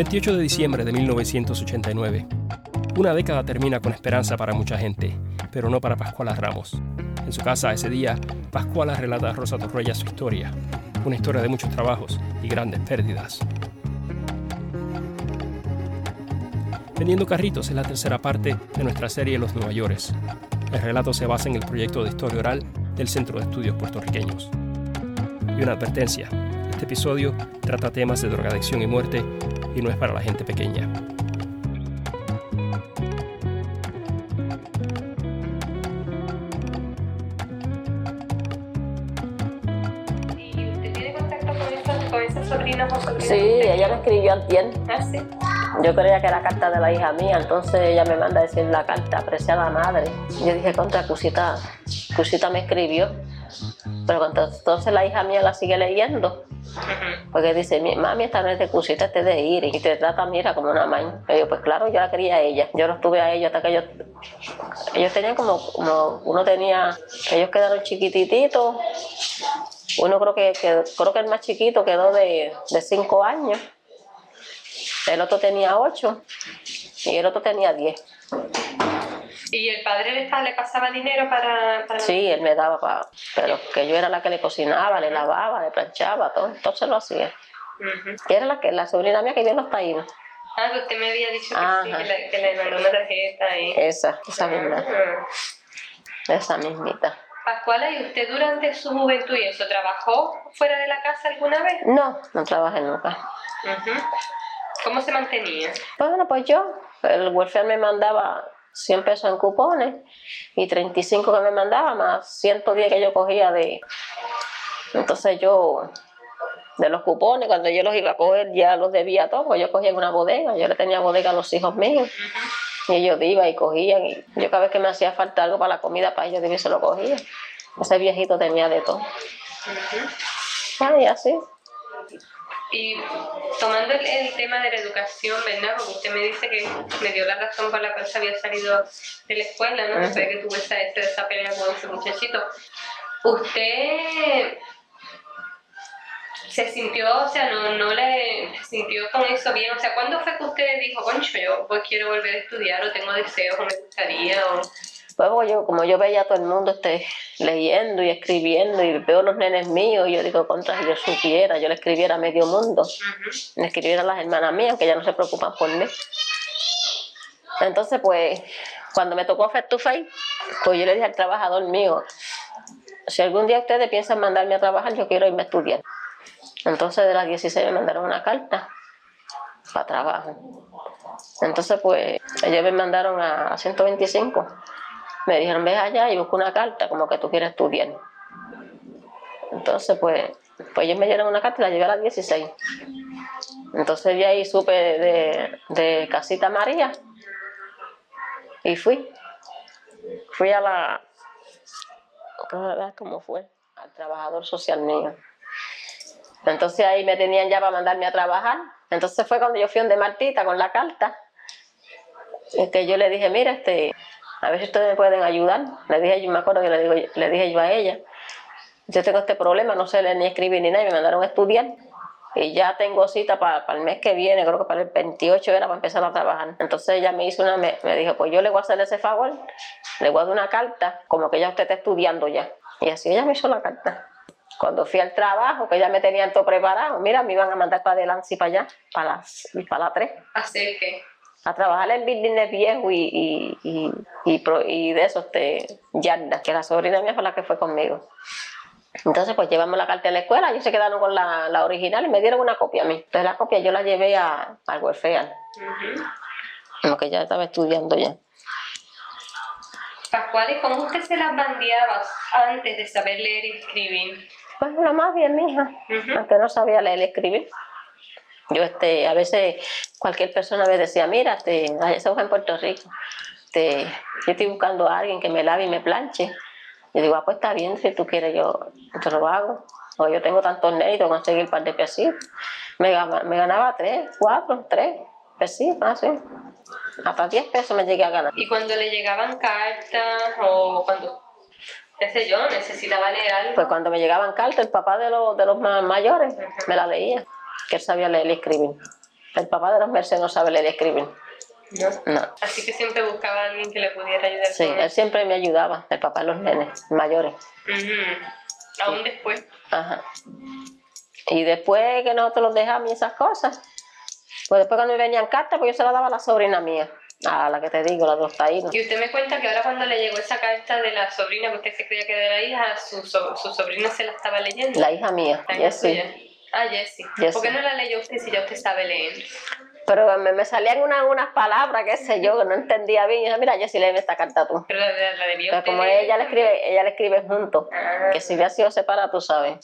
28 de diciembre de 1989. Una década termina con esperanza para mucha gente, pero no para Pascuala Ramos. En su casa ese día, Pascuala relata a Rosa Torreya su historia, una historia de muchos trabajos y grandes pérdidas. Vendiendo carritos es la tercera parte de nuestra serie Los Nueva Yorkes. El relato se basa en el proyecto de historia oral del Centro de Estudios Puertorriqueños. Y una advertencia, este episodio trata temas de drogadicción y muerte y no es para la gente pequeña. Sí, ella me escribió antier. Ah, sí. Yo creía que era carta de la hija mía, entonces ella me manda a decir la carta, apreciada madre. Yo dije, contra Cusita, Cusita me escribió. Pero entonces la hija mía la sigue leyendo. Porque dice, "Mi- mami, esta no es de este es de Iris. Y te trata, mira, como una. Y yo, pues claro, yo la quería a ella. Yo los tuve a ellos hasta que ellos... Ellos tenían como, como uno tenía... Ellos quedaron chiquitititos. Uno creo que, que- creo que el más chiquito quedó de, de cinco años. El otro tenía ocho y el otro tenía diez. ¿Y el padre le, pa- le pasaba dinero para...? para... Sí, él me daba para... Pero que yo era la que le cocinaba, le lavaba, le planchaba, todo. Entonces lo hacía. Y era la que la sobrina mía que en los taínos. Ah, que usted me había dicho que, sí, que, le, que le mandó una tarjeta y... Esa, esa misma. Ajá. Esa mismita. Pascuala, ¿y usted durante su juventud y eso trabajó fuera de la casa alguna vez? No, no trabajé nunca. ¿Cómo se mantenía? Pues bueno, pues yo, el welfare me mandaba 100 pesos en cupones y 35 que me mandaba más 110 que yo cogía de... Entonces yo, de los cupones, cuando yo los iba a coger ya los debía todos, pues yo cogía en una bodega, yo le tenía bodega a los hijos míos. Y ellos iban y cogían, y yo cada vez que me hacía falta algo para la comida para ellos, yo se lo cogía. Ese viejito tenía de todo. Ah, y así. Y tomando el, el tema de la educación, ¿verdad? Porque usted me dice que me dio la razón por la cual se había salido de la escuela, ¿no? Después de que tuvo esa, esa, pelea con ese muchachito. ¿Usted se sintió, o sea, no, no le sintió con eso bien? O sea, ¿cuándo fue que usted dijo, concho, yo pues quiero volver a estudiar o tengo deseos o me gustaría? O... Porque yo, como yo veía a todo el mundo este, leyendo y escribiendo y veo los nenes míos, y yo digo, contra, si yo supiera, yo le escribiera a medio mundo, le escribiera a las hermanas mías, que ya no se preocupan por mí. Entonces, pues, cuando me tocó face to face, pues yo le dije al trabajador mío, si algún día ustedes piensan mandarme a trabajar, yo quiero irme a estudiar. Entonces, de las 16 me mandaron una carta para trabajo. Entonces, pues, ellos me mandaron a 125. Me dijeron, ve allá y busca una carta como que tú quieres estudiar. Entonces, pues, pues ellos me dieron una carta y la llevé a las 16. Entonces de ahí supe de, de Casita María y fui. Fui a la... ¿Cómo fue? Al trabajador social mío. Entonces ahí me tenían ya para mandarme a trabajar. Entonces fue cuando yo fui donde Martita con la carta. Este, yo le dije, mira, este, a ver si ustedes me pueden ayudar. Le dije, yo me acuerdo que le, digo, le dije yo a ella, yo tengo este problema, no sé leer ni escribir ni nada, y me mandaron a estudiar. Y ya tengo cita para, el mes que viene, creo que para el 28 era para empezar a trabajar. Entonces ella me hizo una, me, me dijo, pues yo le voy a hacer ese favor, le voy a dar una carta, como que ya usted está estudiando ya. Y así ella me hizo la carta. Cuando fui al trabajo, que ya me tenían todo preparado, mira, me iban a mandar para adelante y para allá, para las, para las 3 ¿Hacer qué? A trabajar en buildings viejos y, y, y, y, y de esos este, yardas, que la sobrina mía fue la que fue conmigo. Entonces, pues llevamos la carta en la escuela, ellos se quedaron con la, la original y me dieron una copia a mí. Entonces, la copia yo la llevé a, al welfare, como que ya estaba estudiando ya. Pascual, ¿y cómo usted se las bandeaba antes de saber leer y escribir? Pues lo más bien, mija, aunque no sabía leer y escribir. Yo este, a veces cualquier persona me decía, mira, este, eso fue en Puerto Rico, este, yo estoy buscando a alguien que me lave y me planche. Y digo, ah, pues está bien, si tú quieres yo te lo hago. O yo tengo tantos méritos, conseguir un par de pesitos. Me, me ganaba tres, cuatro, tres pesitos, así. Hasta diez pesos me llegué a ganar. Y cuando le llegaban cartas o cuando, qué sé yo, necesitaba leer algo. Pues cuando me llegaban cartas, el papá de los, de los mayores me la leía, que él sabía leer y escribir. El papá de los Mercedes no sabe leer y escribir. ¿no? No. Así que siempre buscaba a alguien que le pudiera ayudar. Sí, él siempre me ayudaba, el papá de los nenes mayores. Ujú. Aún después. Ajá. Y después que nosotros los dejamos y esas cosas, pues después cuando me venían cartas, pues yo se las daba a la sobrina mía, a la que te digo, la dos taínos. Y usted me cuenta que ahora cuando le llegó esa carta de la sobrina que usted se creía que era de la hija, su, so- su sobrina se la estaba leyendo. La hija mía, La hija Jessie. suya. Ah, Jessie. Jessie. ¿Por qué no la leyó usted si ya usted sabe leer? Pero me, me salían una- unas palabras, qué sé yo, que no entendía bien. Y dije, mira, Jessie, léeme esta carta tú. Pero la, la, la Pero como ella le también. escribe, ella le escribe juntos, Ah. que si hubiera sido separada, tú sabes.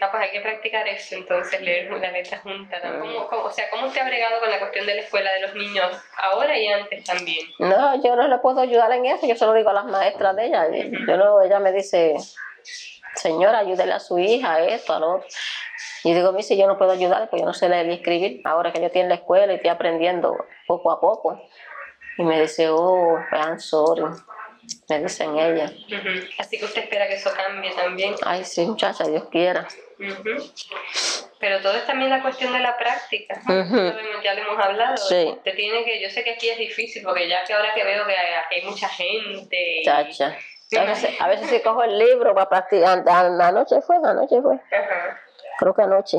Ah, pues hay que practicar eso, entonces, leer la letra junta. ¿no? ¿Cómo, cómo- o sea, ¿cómo usted ha bregado con la cuestión de la escuela de los niños ahora y antes también? No, yo no le puedo ayudar en eso, yo se lo digo a las maestras de ella. Yo no, ella me dice, señora, ayúdele a su hija, esto, a lo otro. Y digo, mi si yo no puedo ayudar, pues yo no sé leer y escribir. Ahora que yo estoy en la escuela y estoy aprendiendo poco a poco. Y me dice, oh, I'm sorry. Me dicen ella. Así que usted espera que eso cambie también. Ay, sí, muchacha, Dios quiera. Pero todo es también la cuestión de la práctica. Lo- Ya lo hemos hablado. Sí. Usted tiene que, yo sé que aquí es difícil, porque ya que ahora que veo que hay, mucha gente. y- Muchacha. A veces, a veces sí cojo el libro para practicar. Anoche fue, anoche fue. Ajá. Creo que anoche,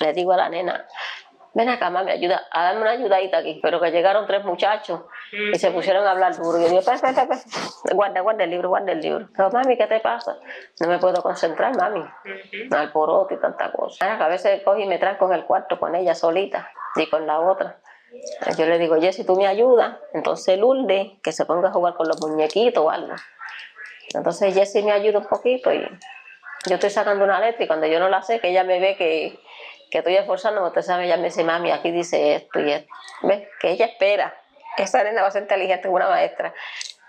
le digo a la nena, ven acá, mami, ayuda, a darme una ayudadita aquí. Pero que llegaron tres muchachos y se pusieron a hablar duro. Yo digo, "Pe, pe, pe, pe, guarda, guarda el libro, guarda el libro. Pero, mami, ¿qué te pasa? No me puedo concentrar, mami. Al poroto y tanta cosa. A veces coge y me tranco en el cuarto con ella solita y con la otra. Yo le digo, Jessy, tú me ayudas. Entonces Lourdes, que se ponga a jugar con los muñequitos o algo. Entonces Jessy me ayuda un poquito y yo estoy sacando una letra y cuando yo no la sé, que ella me ve que, que estoy esforzándome, usted sabe, ella me dice, mami, aquí dice esto y esto. ¿Ves? Que ella espera. Esa nena va a ser inteligente, es una maestra.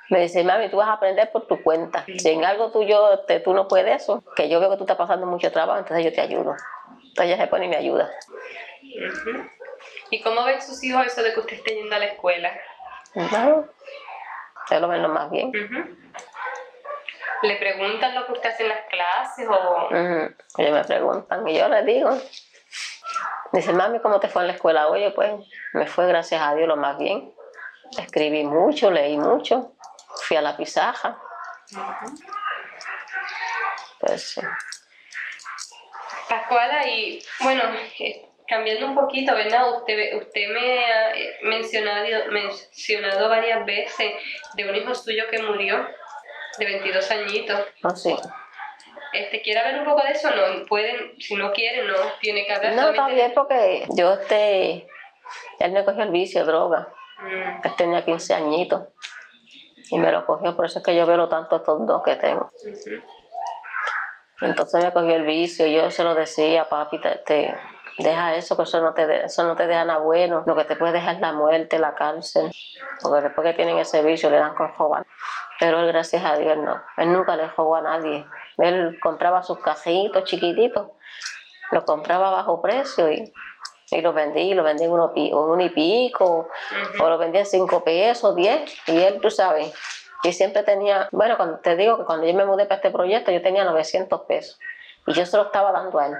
Me dice, mami, tú vas a aprender por tu cuenta. Si en algo tuyo te, tú no puedes eso, que yo veo que tú estás pasando mucho trabajo, entonces yo te ayudo. Entonces ella se pone y me ayuda. ¿Y cómo ven sus hijos eso de que usted esté yendo a la escuela? Bueno, ellos lo ven lo más bien. ¿Le preguntan lo que usted hace en las clases o...? Ellos me preguntan y yo les digo. Dice, mami, ¿cómo te fue en la escuela? Oye, pues me fue gracias a Dios lo más bien. Escribí mucho, leí mucho, fui a la pizaja. Pues sí. Pascuala, y bueno, eh, cambiando un poquito, ¿verdad? Usted, usted me ha eh, mencionado, mencionado varias veces de un hijo suyo que murió, de 22 añitos. Oh, sí. Este, ¿Quiere hablar un poco de eso? No, pueden, si no quieren, no tiene que hablar. No, bien porque yo este, él me cogió el vicio droga. Mm, Él tenía 15 añitos y me lo cogió, por eso es que yo veo tanto estos dos que tengo. Entonces me cogió el vicio, yo se lo decía, papi, te, te- deja eso, que eso no, te, de- eso no te deja nada bueno, lo que te puede dejar es la muerte, la cárcel, porque después que tienen ese vicio le dan con joven. Pero él, gracias a Dios, no, él nunca le jugó a nadie. Él compraba sus cajitos chiquititos, los compraba a bajo precio y, y los vendía, y los vendía en uno, y pico, o los vendía en cinco pesos, diez, y él, tú sabes, y siempre tenía, bueno, cuando te digo que cuando yo me mudé para este proyecto, yo tenía 900 pesos. Y yo se lo estaba dando a él.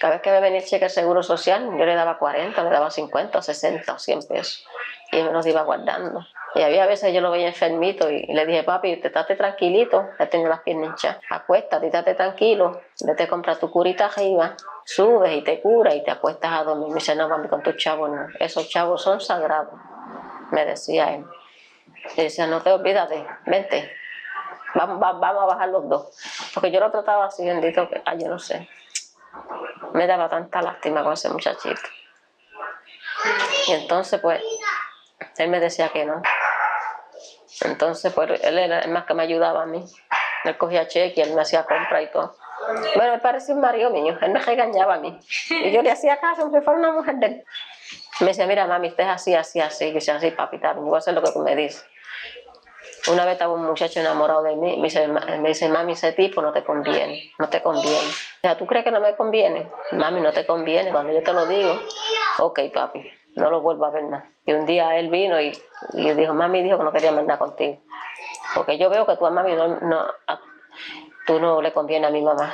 Cada vez que me venía el cheque de seguro social, yo le daba 40, le daba 50, 60 o 100 pesos. Y los iba guardando. Y había veces yo lo veía enfermito y le dije, papi, te estate tranquilito, él tenía las piernas hinchadas. Acuéstate, estate tranquilo, vete a comprar tu curita arriba, subes y te curas y te acuestas a dormir. Me dice, no, mami, con tus chavos no. Esos chavos son sagrados, me decía él. Y decía, no te olvídate, vente. Vamos, va- vamos a bajar los dos. Porque yo lo trataba así, bendito, que, ay, yo no sé. Me daba tanta lástima con ese muchachito. Y entonces, pues, él me decía que no. Entonces, pues, él era el más que me ayudaba a mí. Él cogía cheque él me hacía compra y todo. Bueno, él parecía un marido mío, él me regañaba a mí. Y yo le hacía caso si fuera una mujer de él. Me decía, mira, mami, usted es así, así, así. Y yo así, papi, yo voy a hacer lo que tú me dices. Una vez estaba un muchacho enamorado de mí, me dice, "Ma- me dice, mami, ese tipo no te conviene, no te conviene. O sea, ¿tú crees que no me conviene? Mami, no te conviene, cuando yo te lo digo, ok, papi, no lo vuelvo a ver más. Y un día él vino y, y dijo, mami dijo que no quería más nada contigo. Porque yo veo que tú a mami no, no, a- tú no le conviene a mi mamá.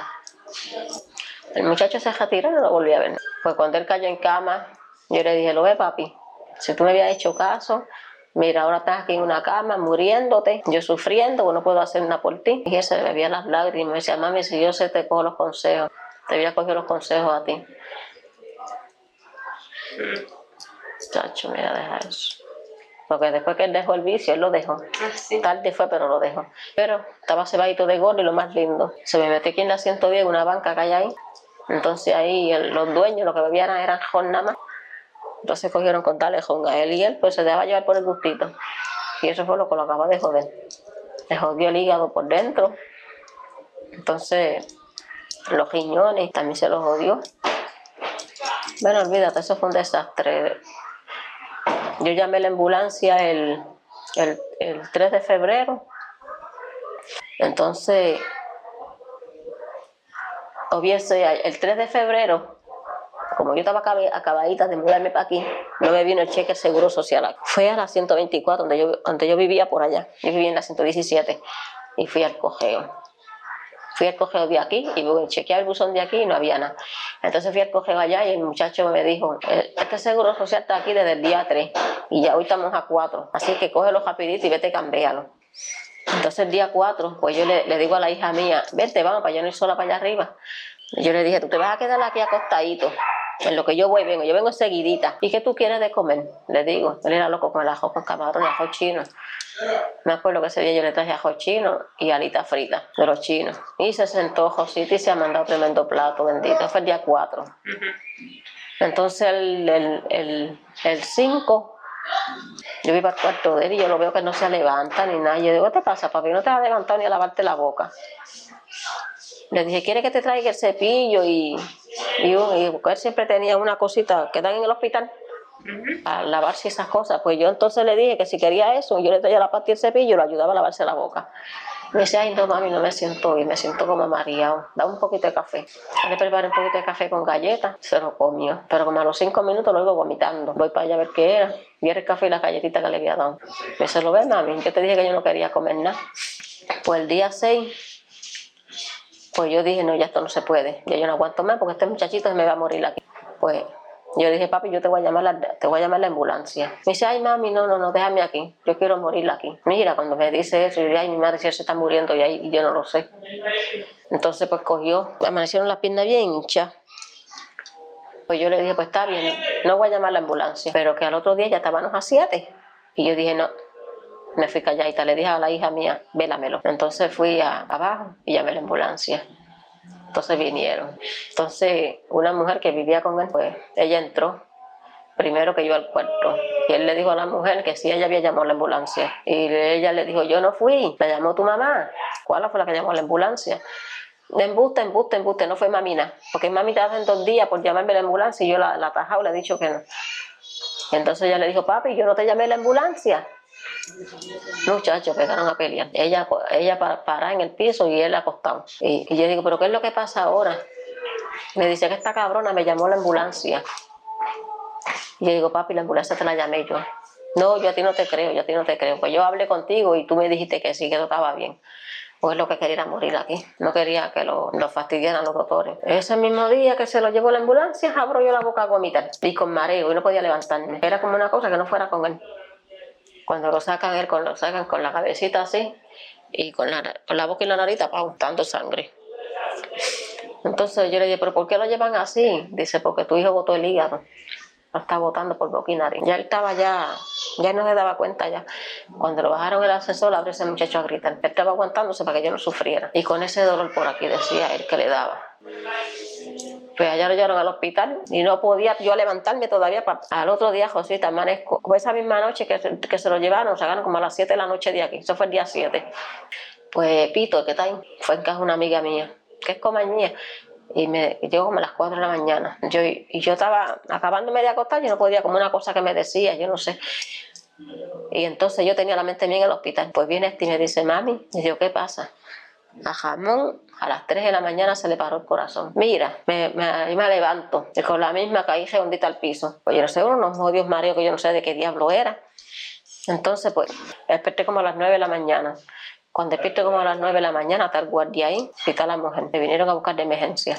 El muchacho se retiró y no lo volví a ver. Pues cuando él cayó en cama, Yo le dije, lo ve papi, si tú me habías hecho caso, mira, ahora estás aquí en una cama muriéndote, yo sufriendo, no puedo hacer nada por ti. Y él se le bebía las lágrimas y me decía, mami, si yo sé te cojo los consejos, te había cogido los consejos a ti. Chacho, mira, deja eso. Porque después que él dejó el vicio, él lo dejó. Ah, sí. Tarde fue, pero lo dejó. Pero estaba cebadito de gordo y lo más lindo. Se me metió aquí en la 110, en una banca que hay ahí. Entonces ahí el- los dueños lo que bebían eran jon nada más. Entonces cogieron con tal a él y él pues se dejaba llevar por el gustito. Y eso fue lo que lo acaba de joder. Le jodió el hígado por dentro. Entonces los riñones también se los jodió. Bueno, olvídate, eso fue un desastre. Yo llamé a la ambulancia el, el, el 3 de febrero. Entonces, hubiese el 3 de febrero, como yo estaba acabadita de mudarme para aquí, no me vino el cheque seguro social. Fui a la 124, donde yo, donde yo vivía por allá. Yo vivía en la 117 y fui al cogeo. Fui al cogeo de aquí y chequeé el buzón de aquí y no había nada. Entonces fui al cogeo allá y el muchacho me dijo, "Eh, este seguro social está aquí desde el día 3 y ya hoy estamos a 4, así que cógelo rapidito y vete, cambialo. Entonces el día 4, pues yo le, le digo a la hija mía, vete, vamos, para yo no ir sola para allá arriba. Yo le dije, tú te vas a quedar aquí acostadito, en lo que yo voy, vengo, yo vengo seguidita. ¿Y qué tú quieres de comer? Le digo, él era loco con el ajo con camarón y ajo chino. Me acuerdo que ese día yo le traje ajo chino y alita frita de los chinos. Y se sentó Josita y se ha mandado tremendo plato, bendito. Fue el día 4. Entonces el, el, el, el 5, yo iba al cuarto de él y yo lo veo que no se levanta ni nada. Yo digo, ¿qué te pasa, papi? No te vas a levantar ni a lavarte la boca. Le dije, ¿quiere que te traiga el cepillo? Y, y, un- y él siempre tenía una cosita que dan en el hospital a lavarse esas cosas. Pues yo entonces le dije que si quería eso, yo le traía la pasta y el cepillo y lo ayudaba a lavarse la boca. Me decía, ay, no, mami, no me siento bien, me siento como mareado. Dame un poquito de café. Le preparé un poquito de café con galletas, se lo comió. Pero como a los cinco minutos lo iba vomitando. Voy para allá a ver qué era. Era el café y las galletitas que le había dado. Me dice, ¿lo ves, mami? Yo te dije que yo no quería comer nada. Pues el día 6, pues yo dije, no, ya esto no se puede. Ya yo no aguanto más porque este muchachito se me va a morir aquí. Pues yo dije, papi, yo te voy a llamar la, te voy a llamar la ambulancia. Me dice, ay, mami, no, no, no, déjame aquí. Yo quiero morir aquí. Mira, cuando me dice eso, yo digo, ay, mi madre, si él se está muriendo y, ahí, y yo no lo sé. Entonces, pues cogió, amanecieron las piernas bien hinchas. Pues yo le dije, pues está bien, no voy a llamar la ambulancia. Pero que al otro día ya estábamos a siete. Y yo dije, no, me fui calladita, le dije a la hija mía, vélamelo. Entonces fui a- abajo y llamé a la ambulancia. Entonces vinieron. Entonces una mujer que vivía con él, pues ella entró primero que yo al cuarto. Y él le dijo a la mujer que sí, ella había llamado a la ambulancia. Y ella le dijo, yo no fui, la llamó tu mamá. ¿Cuál fue la que llamó a la ambulancia? Embuste, embuste, embuste, no fue mamina. Porque mami te hacen dos días por llamarme a la ambulancia y yo la, la atajado le he dicho que no. Entonces ella le dijo, papi, yo no te llamé a la ambulancia. Muchachos, empezaron a pelear. Ella, ella pa- parada en el piso y él acostado. Y, y yo digo, ¿pero qué es lo que pasa ahora? Me dice que esta cabrona me llamó la ambulancia. Y yo digo, papi, la ambulancia te la llamé yo. No, yo a ti no te creo, yo a ti no te creo. Pues yo hablé contigo y tú me dijiste que sí, que todo estaba bien. Pues lo que quería era morir aquí. No quería que lo, fastidiaran los doctores. Ese mismo día que se lo llevó la ambulancia, abro yo la boca a vomitar. Y con mareo, y no podía levantarme. Era como una cosa que no fuera con él. Cuando lo sacan, él lo sacan con la cabecita así y con la, con la boca y la nariz tapados, dando sangre. Entonces yo le dije, ¿pero por qué lo llevan así? Dice, porque tu hijo botó el hígado. Lo está botando por boca y nariz. Ya él estaba ya, ya no se daba cuenta ya. Cuando lo bajaron el ascensor, abre ese muchacho a gritar. Él estaba aguantándose para que yo no sufriera. Y con ese dolor por aquí, decía él, que le daba. Pues allá lo llevaron al hospital y no podía yo levantarme todavía. pa- Al otro día, Josita, amanezco. Como esa misma noche que, se- que se lo llevaron, sacaron como a las 7 de la noche de aquí. Eso fue el día 7. Pues Pito, que ahí, fue en casa una amiga mía, que es compañía. Y me llegó como a las 4 de la mañana. Yo, y yo estaba acabándome de acostar, yo no podía, como una cosa que me decía, yo no sé. Y entonces yo tenía la mente mía en el hospital. Pues viene este y me dice, mami, y yo, ¿qué pasa? A jamón a las 3 de la mañana se le paró el corazón. Mira, me, me, me levanto y con la misma caí redondita al piso. Pues yo no sé, unos odios mareos que yo no sé de qué diablo era. Entonces, pues, desperté como a las 9 de la mañana. Cuando despierto como a las 9 de la mañana, está el guardia ahí y está la mujer. Me vinieron a buscar de emergencia.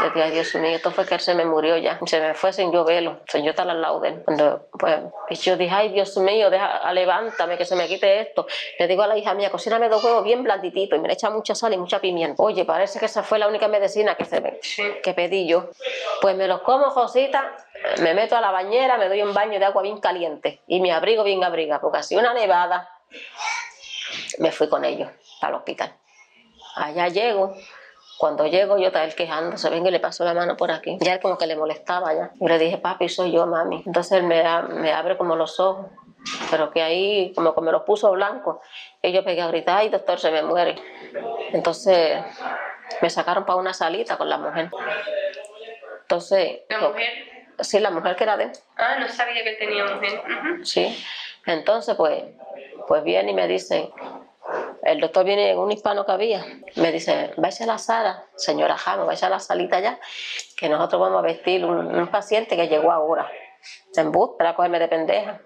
Le dije, ay Dios mío, esto fue que él se me murió ya. Se me fue sin yo verlo. O yo estaba al lado de él. Cuando, pues, y yo dije, ay Dios mío, deja, levántame, que se me quite esto. Le digo a la hija mía, cocíname dos huevos bien blandititos y me le echa mucha sal y mucha pimienta. Oye, parece que esa fue la única medicina que, se me, que pedí yo. Pues me los como, Josita, me meto a la bañera, me doy un baño de agua bien caliente y me abrigo bien abriga, porque así una nevada me fui con ellos al hospital. Allá llego, cuando llego yo estaba él quejándose, vengo y le paso la mano por aquí. Ya él como que le molestaba ya. Y le dije, papi, soy yo, mami. Entonces él me, me abre como los ojos, pero que ahí como que me los puso blanco. Y yo pegué a gritar, ay doctor, se me muere. Entonces me sacaron para una salita con la mujer. Entonces... ¿La mujer? Sí, la mujer que era de Ah, no sabía que tenía mujer. Sí. Entonces, pues, pues viene y me dice, el doctor viene en un hispano que había, me dice, váyase a la sala, señora Jamo, váyase a la salita ya, que nosotros vamos a vestir un, paciente que llegó ahora, en bus, para cogerme de pendeja.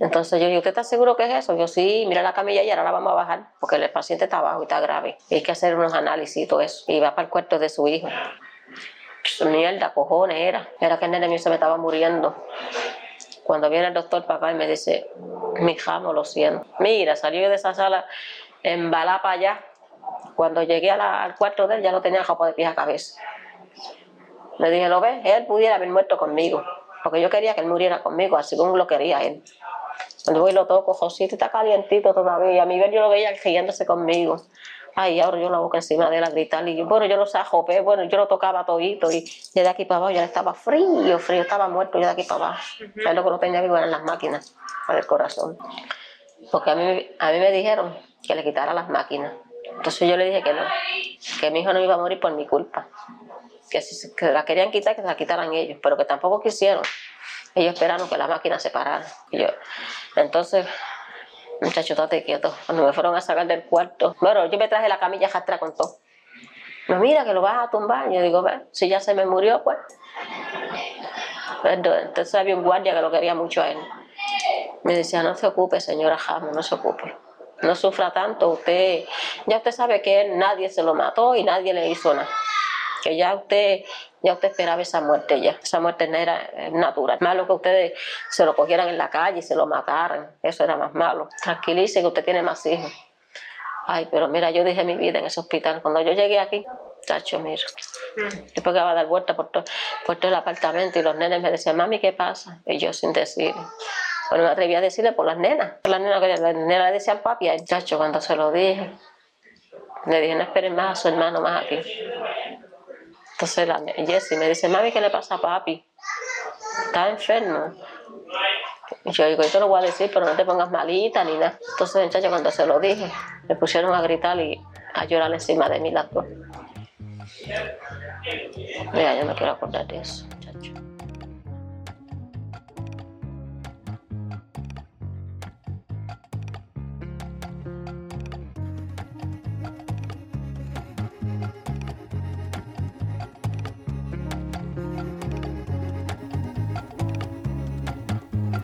Entonces yo digo, ¿usted está seguro que es eso? Yo sí, mira la camilla y ahora la vamos a bajar, porque el paciente está abajo y está grave. Y hay que hacer unos análisis y todo eso. Y va para el cuarto de su hijo. Mierda, cojones era. Era que el nene mío se me estaba muriendo. Cuando viene el doctor papá y me dice, mi jamo, lo siento. Mira, salió de esa sala en Balapa allá. Cuando llegué al cuarto de él ya no tenía japo de pies a cabeza. Le dije, ¿lo ves? Él pudiera haber muerto conmigo. Porque yo quería que él muriera conmigo, así como lo quería él. Cuando voy lo toco, Josito está calientito todavía. A mí yo lo veía riéndose conmigo. Ay, ahora yo la boca encima de la gritar. Y bueno, yo lo sajopé, bueno, yo lo tocaba todito. Y de aquí para abajo ya estaba frío, frío, estaba muerto yo de aquí para abajo. Uh lo que no tenía vivo eran las máquinas para el corazón. Porque a mí, a mí me dijeron que le quitara las máquinas. Entonces yo le dije que no, que mi hijo no iba a morir por mi culpa. Que si que la querían quitar, que se la quitaran ellos, pero que tampoco quisieron. Ellos esperaron que las máquinas se pararan. Y yo, entonces Muchacho, estate quieto. Cuando me fueron a sacar del cuarto, bueno, yo me traje la camilla jastra con todo. No, mira que lo vas a tumbar. Yo digo, si ya se me murió, pues. Entonces había un guardia que lo quería mucho a él. Me decía, no se ocupe, señora Jamo, no se ocupe. No sufra tanto, usted, ya usted sabe que nadie se lo mató y nadie le hizo nada ya usted, ya usted esperaba esa muerte ya, esa muerte no era natural. Malo que ustedes se lo cogieran en la calle y se lo mataran, eso era más malo. Tranquilice que usted tiene más hijos. Ay, pero mira, yo dejé mi vida en ese hospital. Cuando yo llegué aquí, chacho, mira, después que iba a dar vuelta por todo, por todo el apartamento y los nenes me decían, mami, ¿qué pasa? Y yo sin decir. Bueno, me atreví a decirle por las nenas. Las nenas, las nenas le decían papi, ay, chacho, cuando se lo dije, le dije, no esperen más a su hermano más aquí. Entonces la Jessie me dice, mami, ¿qué le pasa a papi? Está enfermo. Yo digo, yo te lo voy a decir, pero no te pongas malita ni nada. Entonces, muchacha, cuando se lo dije, me pusieron a gritar y a llorar encima de mí las dos. Mira, yo no quiero acordar de eso,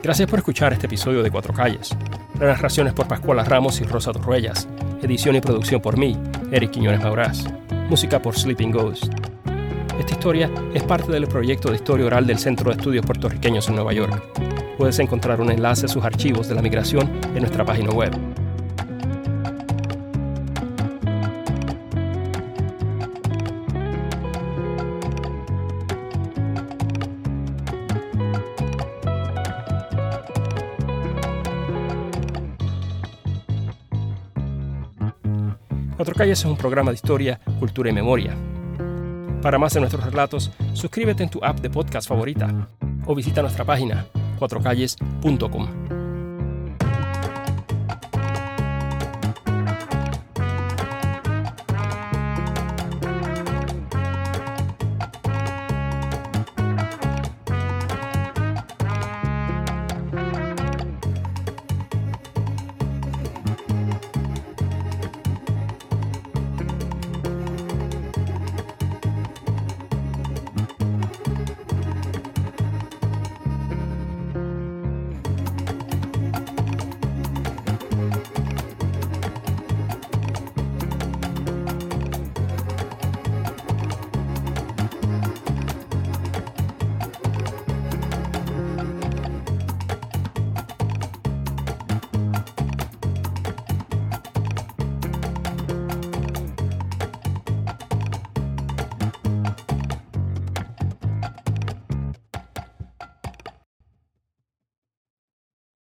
Gracias por escuchar este episodio de Cuatro Calles. Las narraciones por Pascuala Ramos y Rosa Torruellas. Edición y producción por mí, Eric Quiñones Maurás. Música por Sleeping Ghost. Esta historia es parte del proyecto de historia oral del Centro de Estudios Puertorriqueños en Nueva York. Puedes encontrar un enlace a sus archivos de la migración en nuestra página web. Cuatro Calles es un programa de historia, cultura y memoria. Para más de nuestros relatos, suscríbete en tu app de podcast favorita o visita nuestra página cuatrocalles.com.